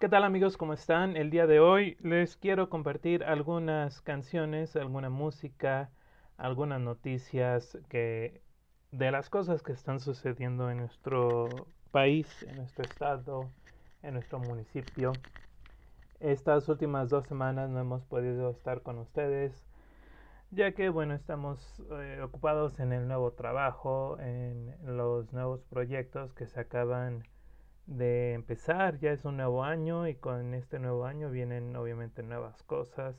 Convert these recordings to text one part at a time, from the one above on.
¿Qué tal amigos? ¿Cómo están? El día de hoy les quiero compartir algunas canciones, alguna música, algunas noticias que de las cosas que están sucediendo en nuestro país, en nuestro estado, en nuestro municipio. Estas últimas dos semanas no hemos podido estar con ustedes, ya que bueno, estamos eh, ocupados en el nuevo trabajo, en los nuevos proyectos que se acaban de empezar, ya es un nuevo año y con este nuevo año vienen obviamente nuevas cosas.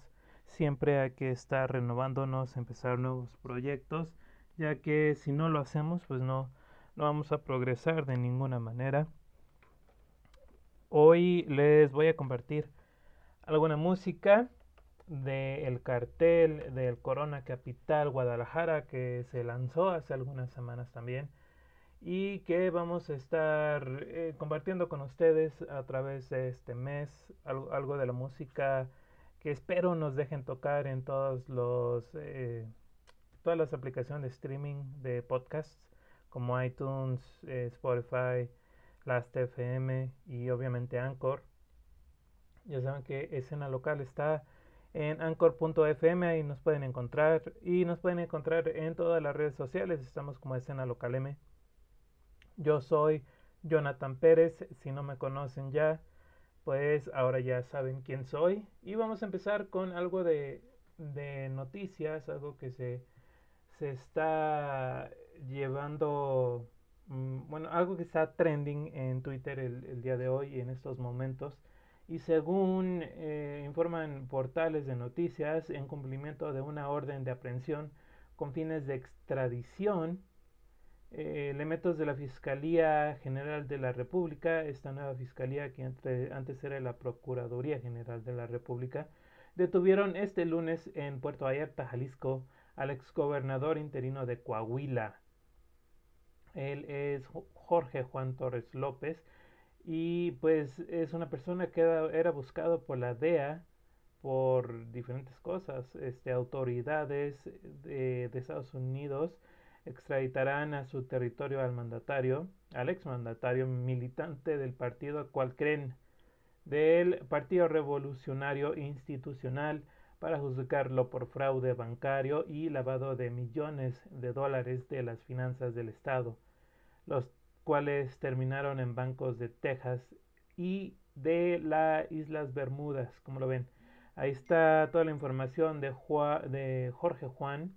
Siempre hay que estar renovándonos, empezar nuevos proyectos, ya que si no lo hacemos, pues no, no vamos a progresar de ninguna manera. Hoy les voy a compartir alguna música del cartel del Corona Capital Guadalajara que se lanzó hace algunas semanas también y que vamos a estar eh, compartiendo con ustedes a través de este mes algo, de la música que espero nos dejen tocar en todos los eh, todas las aplicaciones de streaming de podcasts como iTunes, eh, Spotify, Last.fm y obviamente Anchor. Ya saben que escena local está en anchor.fm ahí nos pueden encontrar y nos pueden encontrar en todas las redes sociales estamos como escena local M yo soy Jonathan Pérez, si no me conocen ya, pues ahora ya saben quién soy. Y vamos a empezar con algo de, noticias, algo que se, se está llevando, mm, bueno, algo que está trending en Twitter el, día de hoy en estos momentos. Y según eh, informan portales de noticias, en cumplimiento de una orden de aprehensión con fines de extradición, eh, elementos de la Fiscalía General de la República, esta nueva fiscalía que antes era la Procuraduría General de la República, detuvieron este lunes en Puerto Vallarta, Jalisco, al exgobernador interino de Coahuila. Él es Jorge Juan Torres López y pues es una persona que era, buscado por la DEA por diferentes cosas, este, autoridades de Estados Unidos extraditarán a su territorio al mandatario, al exmandatario militante del partido cual creen, del Partido Revolucionario Institucional, para juzgarlo por fraude bancario y lavado de millones de dólares de las finanzas del Estado, los cuales terminaron en bancos de Texas y de las Islas Bermudas, como lo ven. Ahí está toda la información de, de Jorge Juan,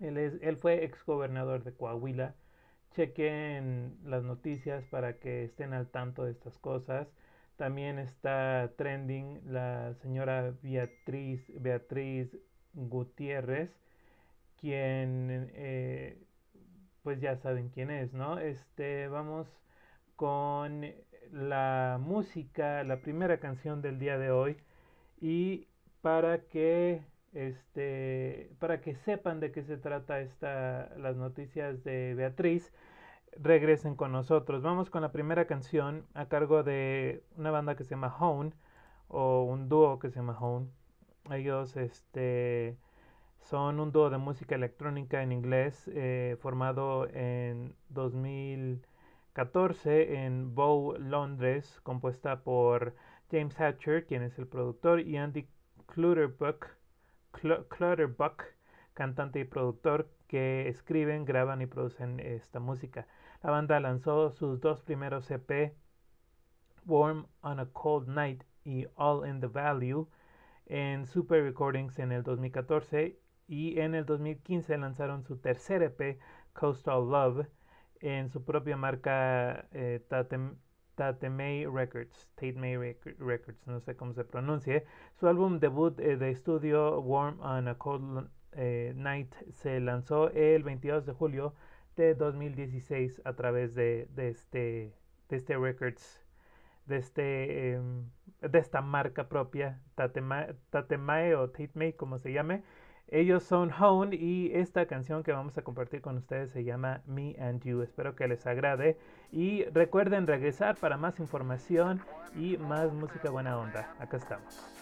él, es, él fue exgobernador de Coahuila. Chequen las noticias para que estén al tanto de estas cosas. También está trending la señora Beatriz, Beatriz Gutiérrez, quien eh, pues ya saben quién es, ¿no? Este, vamos con la música, la primera canción del día de hoy. Y para que este, para que sepan de qué se trata esta, las noticias de Beatriz, regresen con nosotros. Vamos con la primera canción a cargo de una banda que se llama Hone o un dúo que se llama Hone. Ellos este, son un dúo de música electrónica en inglés eh, formado en 2014 en Bow, Londres, compuesta por James Hatcher, quien es el productor, y Andy Clutterbuck, Clutterbuck, cantante y productor que escriben, graban y producen esta música. La banda lanzó sus dos primeros EP, Warm on a Cold Night y All in the Value, en Super Recordings en el 2014 y en el 2015 lanzaron su tercer EP, Coastal Love, en su propia marca eh, Tate May Records, Tate May Records, no sé cómo se pronuncie. Su álbum debut eh, de estudio Warm on a Cold eh, Night se lanzó el 22 de julio de 2016 a través de, este, de este Records, de, este, em, de esta marca propia, Tate May o Tate May, como se llame. Ellos son Hone y esta canción que vamos a compartir con ustedes se llama Me and You. Espero que les agrade y recuerden regresar para más información y más música buena onda. Acá estamos.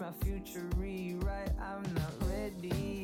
My future rewrite. I'm not ready.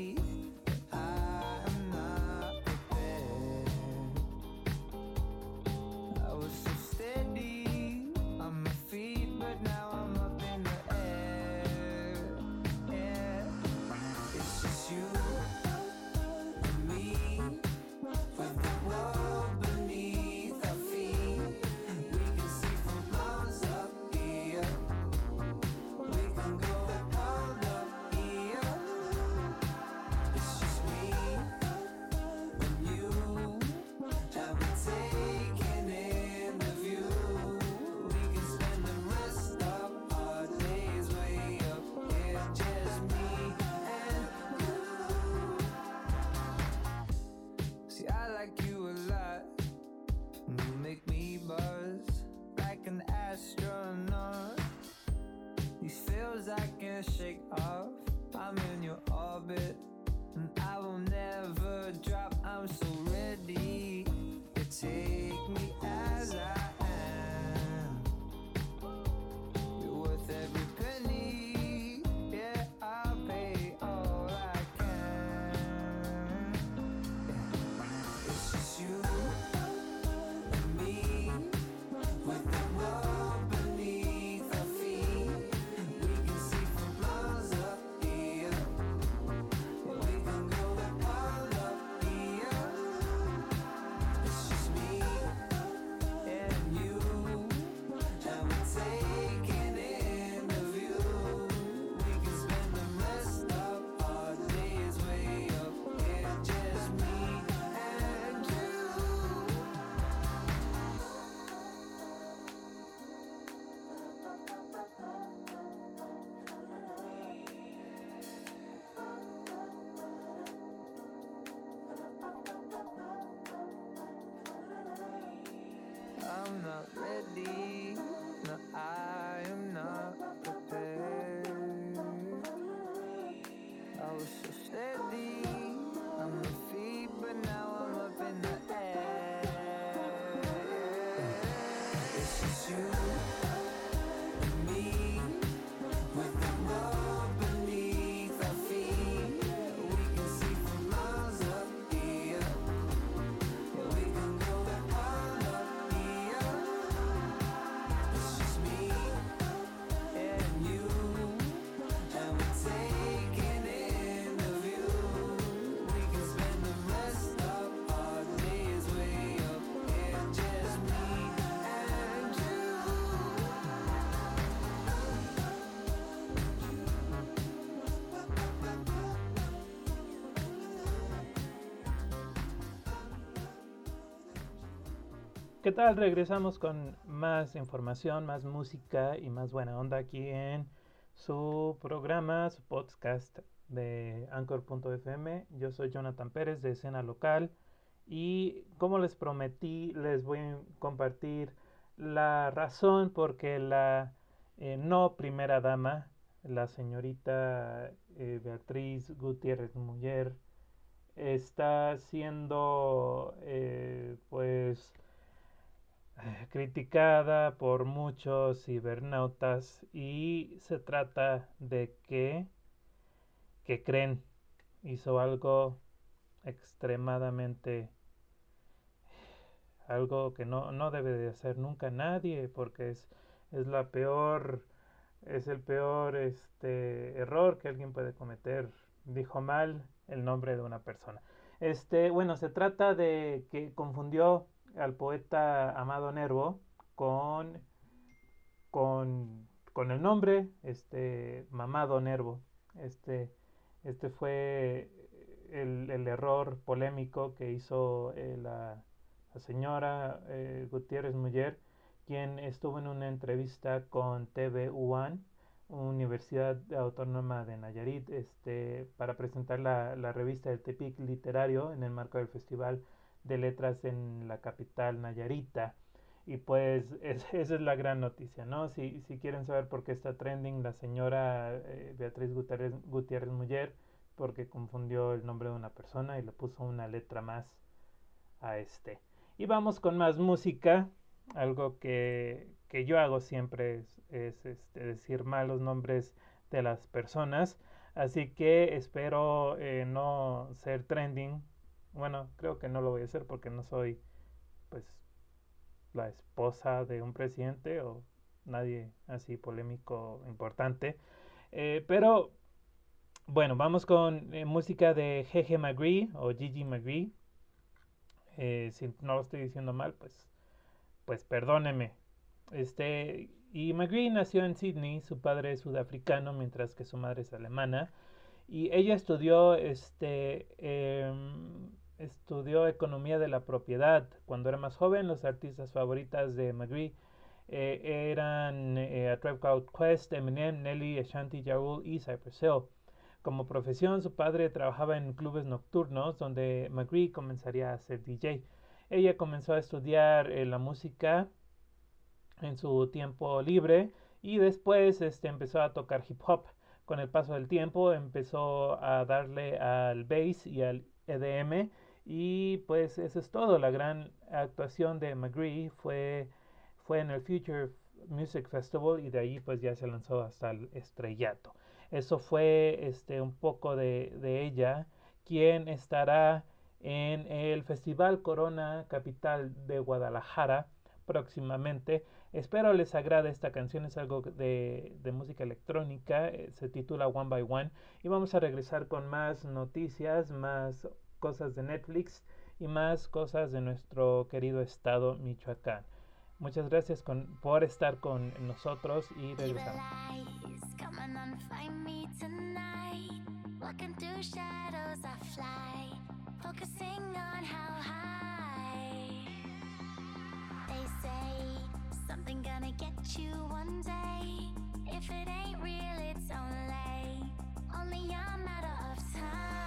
¿Qué tal? Regresamos con más información, más música y más buena onda aquí en su programa, su podcast de Anchor.fm. Yo soy Jonathan Pérez de Escena Local y como les prometí, les voy a compartir la razón por qué la eh, no primera dama, la señorita eh, Beatriz Gutiérrez Muller, está siendo eh, pues criticada por muchos cibernautas y se trata de que que creen. Hizo algo extremadamente algo que no, no debe de hacer nunca nadie porque es, es la peor es el peor este error que alguien puede cometer. Dijo mal el nombre de una persona. Este bueno se trata de que confundió al poeta Amado Nervo con, con, con el nombre, este, Mamado Nervo. Este, este fue el, el error polémico que hizo eh, la, señora eh, Gutiérrez Muller, quien estuvo en una entrevista con TV UAN, Universidad Autónoma de Nayarit, este, para presentar la, la revista del Tepic Literario en el marco del Festival de letras en la capital Nayarita. Y pues es, esa es la gran noticia, ¿no? Si, si quieren saber por qué está trending la señora eh, Beatriz Gutiérrez, Gutiérrez Muller, porque confundió el nombre de una persona y le puso una letra más a este. Y vamos con más música. Algo que, que yo hago siempre es, es este, decir mal los nombres de las personas. Así que espero eh, no ser trending. Bueno, creo que no lo voy a hacer porque no soy pues la esposa de un presidente o nadie así polémico importante. Eh, pero bueno, vamos con eh, música de Gege McGree o Gigi McGree. si no lo estoy diciendo mal, pues, pues perdóneme. Este, y McGree nació en Sydney, su padre es sudafricano, mientras que su madre es alemana. Y ella estudió, este, em, estudió economía de la propiedad. Cuando era más joven, los artistas favoritas de McGree eh, eran eh, A Tribe Called Quest, Eminem, Nelly, Ashanti, Ja y Cypress Hill. Como profesión, su padre trabajaba en clubes nocturnos donde McGree comenzaría a ser DJ. Ella comenzó a estudiar eh, la música en su tiempo libre y después este, empezó a tocar hip hop. Con el paso del tiempo empezó a darle al bass y al EDM y pues eso es todo. La gran actuación de McGree fue, fue en el Future Music Festival y de ahí pues ya se lanzó hasta el estrellato. Eso fue este, un poco de, de ella, quien estará en el Festival Corona Capital de Guadalajara próximamente. Espero les agrade esta canción, es algo de, de, música electrónica, eh, se titula One by One y vamos a regresar con más noticias, más cosas de Netflix y más cosas de nuestro querido estado Michoacán. Muchas gracias con, por estar con nosotros y regresamos. something gonna get you one day. If it ain't real, it's only, only a matter of time.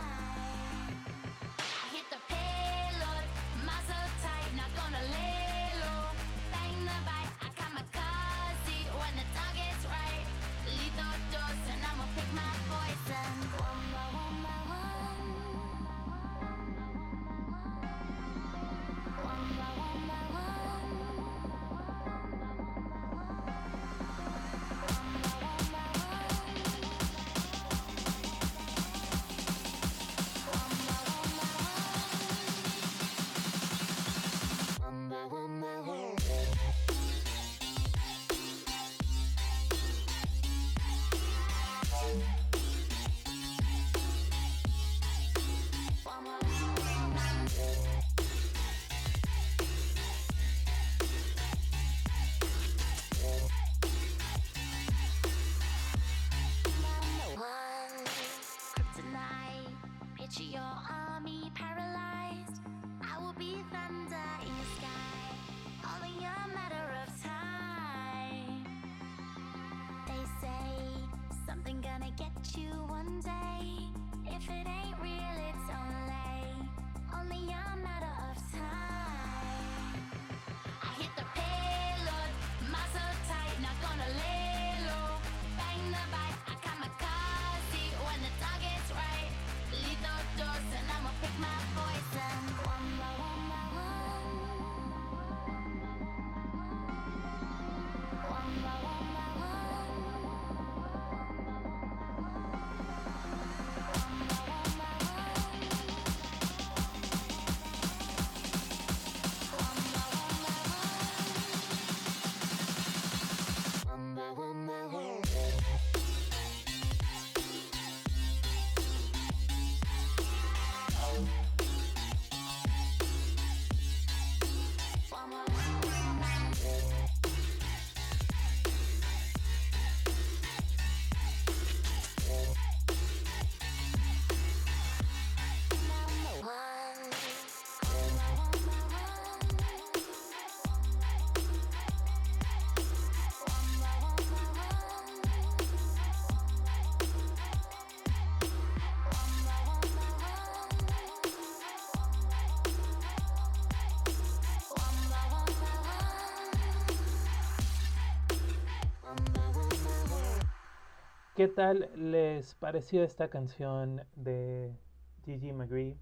¿Qué tal les pareció esta canción de Gigi McGree?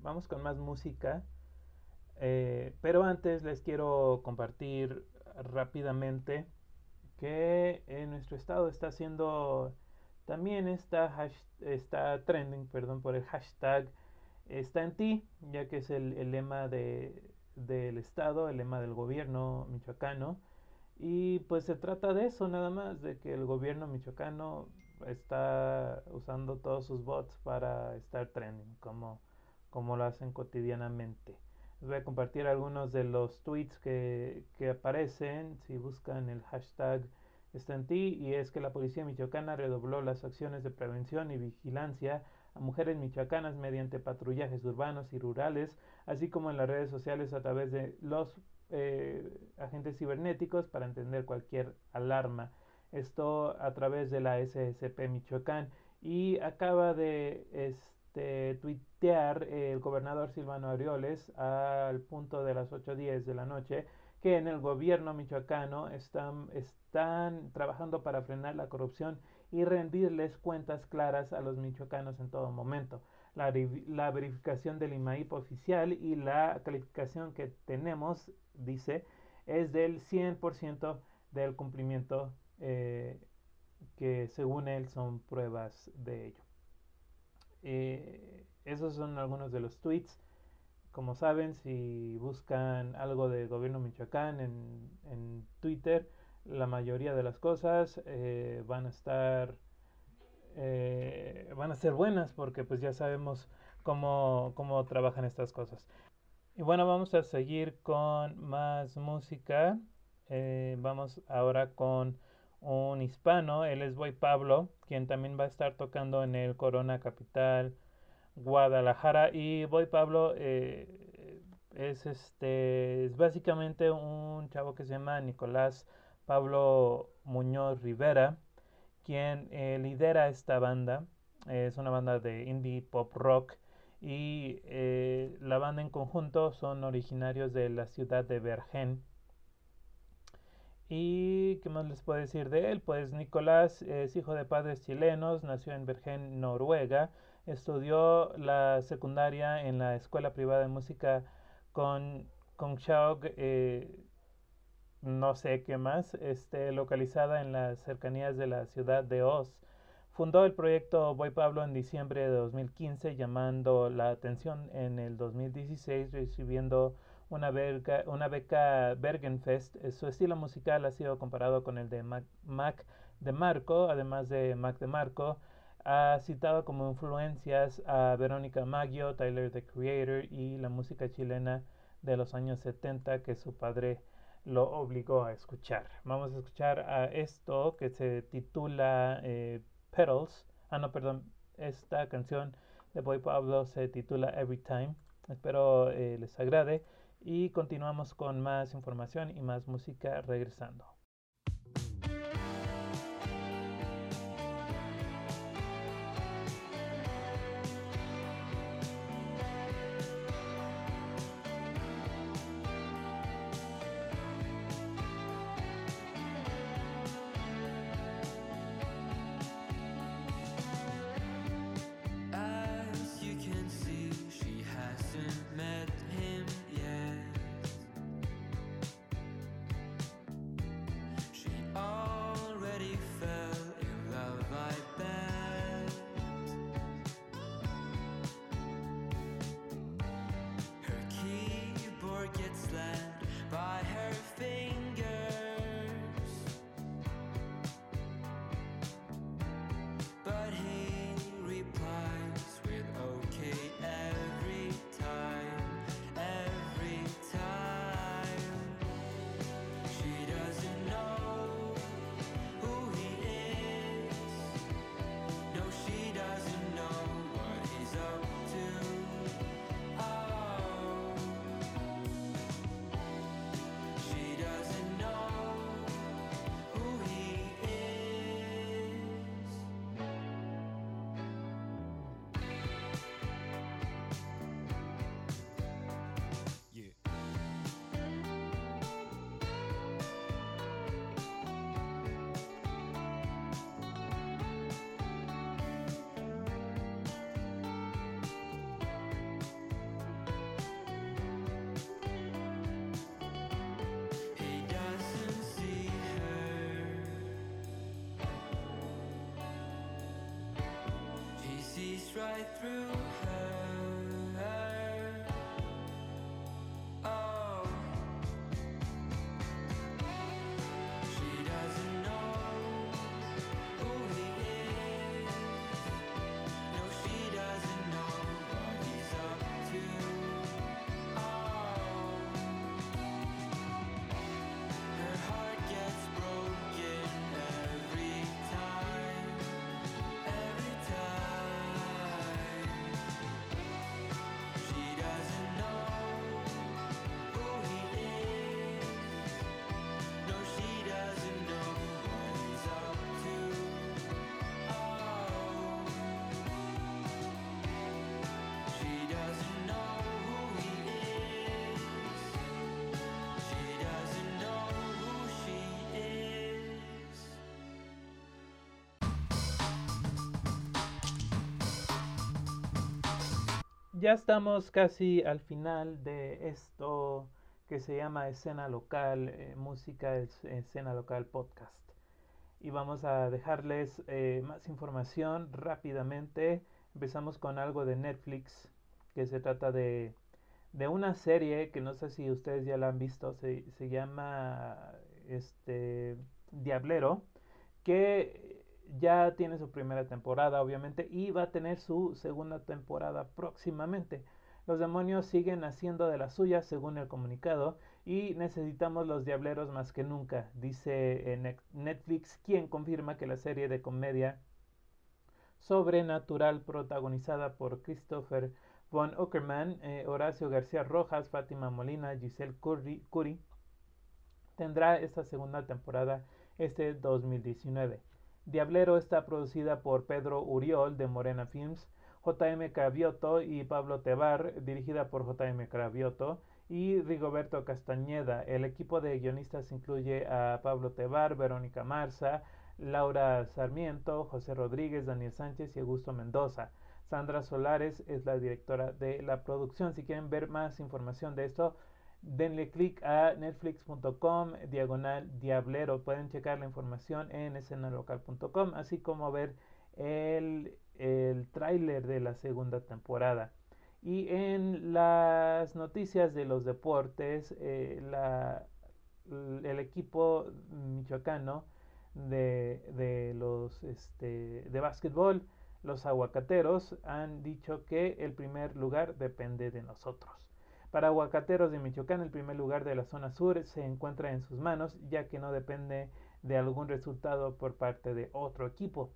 Vamos con más música. Eh, pero antes les quiero compartir rápidamente que en nuestro estado está siendo también está, está trending perdón, por el hashtag está en ti, ya que es el, lema de, del Estado, el lema del gobierno michoacano. Y pues se trata de eso nada más, de que el gobierno michoacano está usando todos sus bots para estar trending, como, como lo hacen cotidianamente. Les voy a compartir algunos de los tweets que, que aparecen si buscan el hashtag está y es que la policía michoacana redobló las acciones de prevención y vigilancia a mujeres michoacanas mediante patrullajes urbanos y rurales, así como en las redes sociales a través de los eh, agentes cibernéticos para entender cualquier alarma. Esto a través de la SSP Michoacán y acaba de este, tuitear el gobernador Silvano Arioles al punto de las 8.10 de la noche que en el gobierno michoacano están, están trabajando para frenar la corrupción y rendirles cuentas claras a los michoacanos en todo momento. La, verificación del IMAIP oficial y la calificación que tenemos, dice, es del 100% del cumplimiento eh, que según él son pruebas de ello. Eh, esos son algunos de los tweets como saben, si buscan algo de gobierno Michoacán en, Twitter, la mayoría de las cosas eh, van a estar van a ser buenas porque pues ya sabemos cómo, cómo trabajan estas cosas. Y bueno, vamos a seguir con más música. Vamos ahora con un hispano, él es Boy Pablo, quien también va a estar tocando en el Corona Capital Guadalajara. Y Boy Pablo eh, es este es básicamente un chavo que se llama Nicolás Pablo Muñoz Rivera quien eh, lidera esta banda. Es una banda de indie pop rock y eh, la banda en conjunto son originarios de la ciudad de Bergen y qué más les puedo decir de él pues Nicolás es hijo de padres chilenos nació en Bergen Noruega Estudió la secundaria en la Escuela Privada de Música con, con eh, no sé qué más, este, localizada en las cercanías de la ciudad de Oz. Fundó el proyecto Boy Pablo en diciembre de 2015, llamando la atención en el 2016, recibiendo una, beca, una beca Bergenfest. Su estilo musical ha sido comparado con el de Mac, Mac de Marco, además de Mac de Marco ha citado como influencias a Verónica Maggio, Tyler the Creator y la música chilena de los años 70 que su padre lo obligó a escuchar. Vamos a escuchar a esto que se titula eh, Petals. Ah, no, perdón. Esta canción de Boy Pablo se titula Every Time. Espero eh, les agrade y continuamos con más información y más música regresando. Right through her. Ya estamos casi al final de esto que se llama Escena Local, eh, Música es- Escena Local Podcast. Y vamos a dejarles eh, más información rápidamente. Empezamos con algo de Netflix, que se trata de, de una serie que no sé si ustedes ya la han visto, se, se llama este, Diablero, que ya tiene su primera temporada, obviamente, y va a tener su segunda temporada próximamente. Los demonios siguen haciendo de las suyas, según el comunicado, y necesitamos los diableros más que nunca, dice eh, Net- Netflix, quien confirma que la serie de comedia sobrenatural protagonizada por Christopher Von Uckerman, eh, Horacio García Rojas, Fátima Molina, Giselle Curry, Curi, tendrá esta segunda temporada este 2019. Diablero está producida por Pedro Uriol de Morena Films, JM Cravioto y Pablo Tebar, dirigida por JM Cravioto y Rigoberto Castañeda. El equipo de guionistas incluye a Pablo Tebar, Verónica Marza, Laura Sarmiento, José Rodríguez, Daniel Sánchez y Augusto Mendoza. Sandra Solares es la directora de la producción. Si quieren ver más información de esto, denle clic a netflix.com diagonal diablero. Pueden checar la información en escenalocal.com, así como ver el, el tráiler de la segunda temporada. Y en las noticias de los deportes, eh, la, el equipo michoacano de, de los este, de básquetbol, los aguacateros, han dicho que el primer lugar depende de nosotros. Para Aguacateros de Michoacán, el primer lugar de la zona sur se encuentra en sus manos, ya que no depende de algún resultado por parte de otro equipo.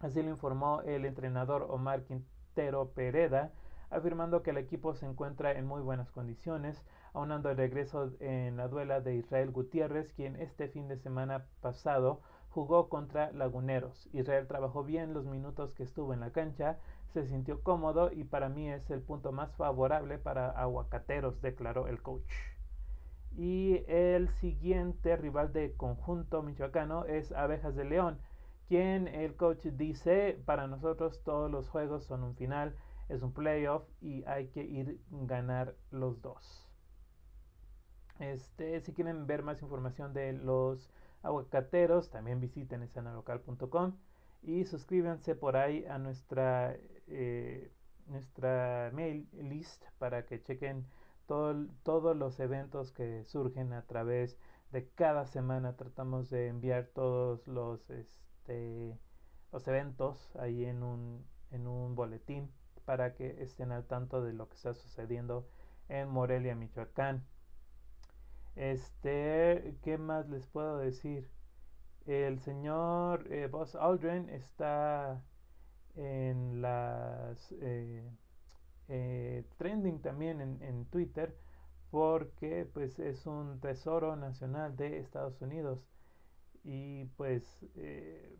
Así lo informó el entrenador Omar Quintero Pereda, afirmando que el equipo se encuentra en muy buenas condiciones, aunando el regreso en la duela de Israel Gutiérrez, quien este fin de semana pasado jugó contra Laguneros. Israel trabajó bien los minutos que estuvo en la cancha, se sintió cómodo y para mí es el punto más favorable para Aguacateros, declaró el coach. Y el siguiente rival de conjunto michoacano es Abejas de León, quien el coach dice, para nosotros todos los juegos son un final, es un playoff y hay que ir ganar los dos. Este, si quieren ver más información de los aguacateros, también visiten escenalocal.com y suscríbanse por ahí a nuestra eh, nuestra mail list para que chequen todo, todos los eventos que surgen a través de cada semana tratamos de enviar todos los este, los eventos ahí en un en un boletín para que estén al tanto de lo que está sucediendo en Morelia, Michoacán. Este, ¿qué más les puedo decir? El señor eh, Buzz Aldrin está en las eh, eh, trending también en, en, Twitter porque pues es un tesoro nacional de Estados Unidos. Y pues eh,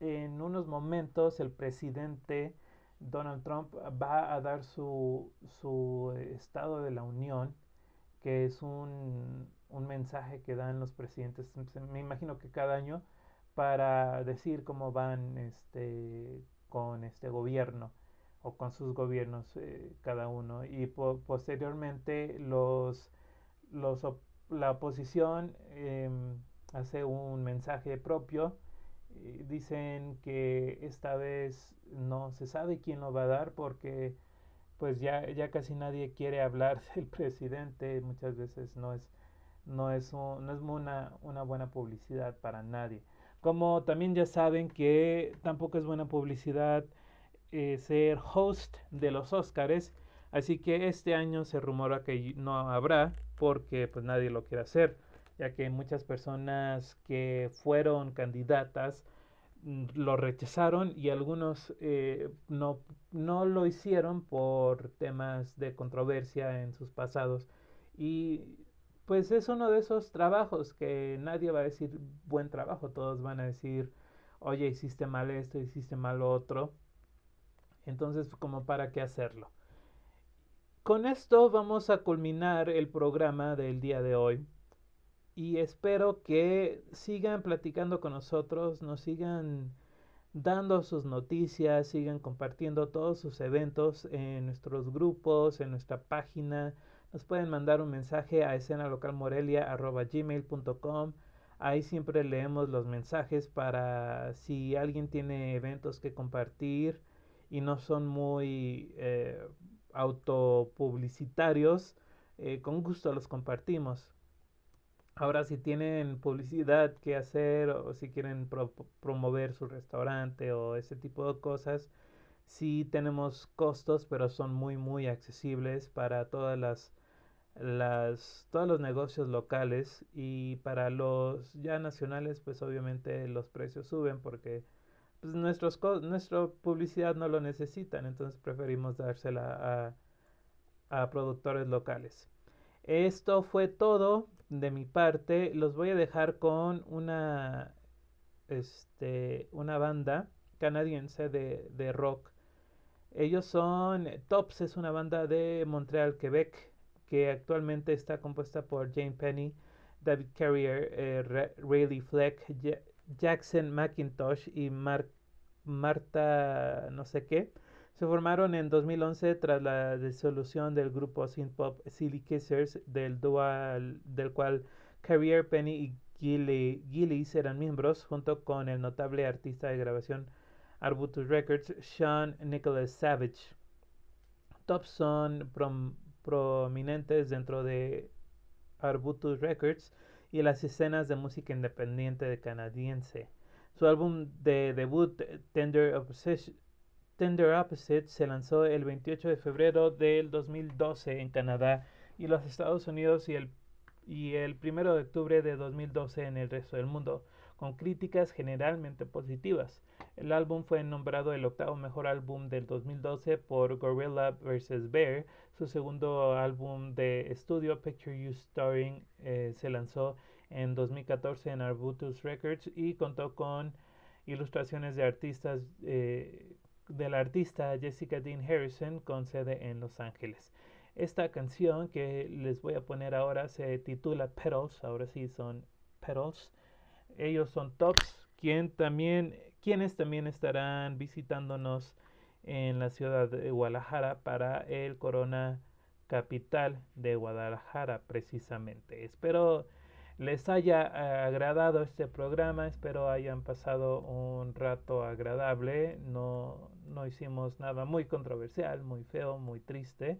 en unos momentos el presidente Donald Trump va a dar su, su estado de la unión que es un, un, mensaje que dan los presidentes me imagino que cada año para decir cómo van este con este gobierno o con sus gobiernos eh, cada uno y po posteriormente los, los op la oposición eh, hace un mensaje propio dicen que esta vez no se sabe quién lo va a dar porque pues ya, ya casi nadie quiere hablar del presidente, muchas veces no es, no es, no es una, una buena publicidad para nadie. Como también ya saben que tampoco es buena publicidad eh, ser host de los Oscars, así que este año se rumora que no habrá porque pues nadie lo quiere hacer, ya que muchas personas que fueron candidatas mm, lo rechazaron y algunos eh, no, no lo hicieron por temas de controversia en sus pasados. Y pues es uno de esos trabajos que nadie va a decir buen trabajo, todos van a decir, oye, hiciste mal esto, hiciste mal lo otro. Entonces, como para qué hacerlo. Con esto vamos a culminar el programa del día de hoy. Y espero que sigan platicando con nosotros, nos sigan dando sus noticias, sigan compartiendo todos sus eventos en nuestros grupos, en nuestra página nos pueden mandar un mensaje a escenalocalmorelia.gmail.com. Ahí siempre leemos los mensajes para si alguien tiene eventos que compartir y no son muy eh, autopublicitarios, eh, con gusto los compartimos. Ahora, si tienen publicidad que hacer o si quieren promover su restaurante o ese tipo de cosas, sí tenemos costos, pero son muy, muy accesibles para todas las las, todos los negocios locales y para los ya nacionales pues obviamente los precios suben porque pues nuestros nuestra publicidad no lo necesitan entonces preferimos dársela a, a productores locales. Esto fue todo de mi parte. Los voy a dejar con una este una banda canadiense de, de rock. Ellos son Tops es una banda de Montreal Quebec que actualmente está compuesta por Jane Penny, David Carrier, eh, Rayleigh Fleck, Jackson McIntosh y Marta no sé qué. Se formaron en 2011 tras la disolución del grupo synth-pop Silly Kissers, del, dual, del cual Carrier, Penny y Gillies eran miembros, junto con el notable artista de grabación Arbutus Records, Sean Nicholas Savage. Thompson prominentes dentro de Arbutus Records y las escenas de música independiente de canadiense. Su álbum de debut Tender Opposite, se lanzó el 28 de febrero del 2012 en Canadá y los Estados Unidos y el, y el 1 de octubre de 2012 en el resto del mundo, con críticas generalmente positivas. El álbum fue nombrado el octavo mejor álbum del 2012 por Gorilla vs. Bear. Su segundo álbum de estudio, Picture You Starring, eh, se lanzó en 2014 en Arbutus Records y contó con ilustraciones de artistas eh, del artista Jessica Dean Harrison con sede en Los Ángeles. Esta canción que les voy a poner ahora se titula Petals, ahora sí son Petals. Ellos son Tops, quien también quienes también estarán visitándonos en la ciudad de Guadalajara para el Corona Capital de Guadalajara precisamente. Espero les haya eh, agradado este programa, espero hayan pasado un rato agradable, no, no hicimos nada muy controversial, muy feo, muy triste.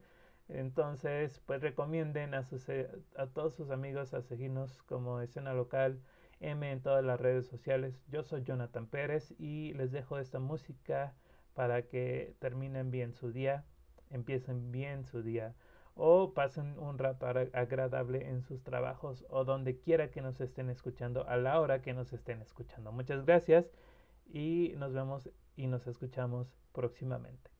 Entonces, pues recomienden a, sus, eh, a todos sus amigos a seguirnos como escena local M en todas las redes sociales. Yo soy Jonathan Pérez y les dejo esta música para que terminen bien su día, empiecen bien su día o pasen un rato agradable en sus trabajos o donde quiera que nos estén escuchando a la hora que nos estén escuchando. Muchas gracias y nos vemos y nos escuchamos próximamente.